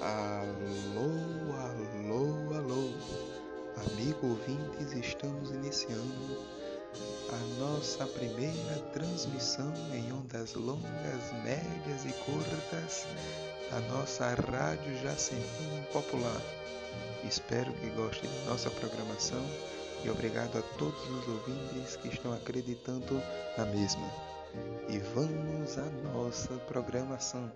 Alô, alô, alô, amigo ouvintes, estamos iniciando a nossa primeira transmissão em ondas longas, médias e curtas da nossa Rádio Jacentino Popular. Espero que gostem da nossa programação e obrigado a todos os ouvintes que estão acreditando na mesma. E vamos à nossa programação.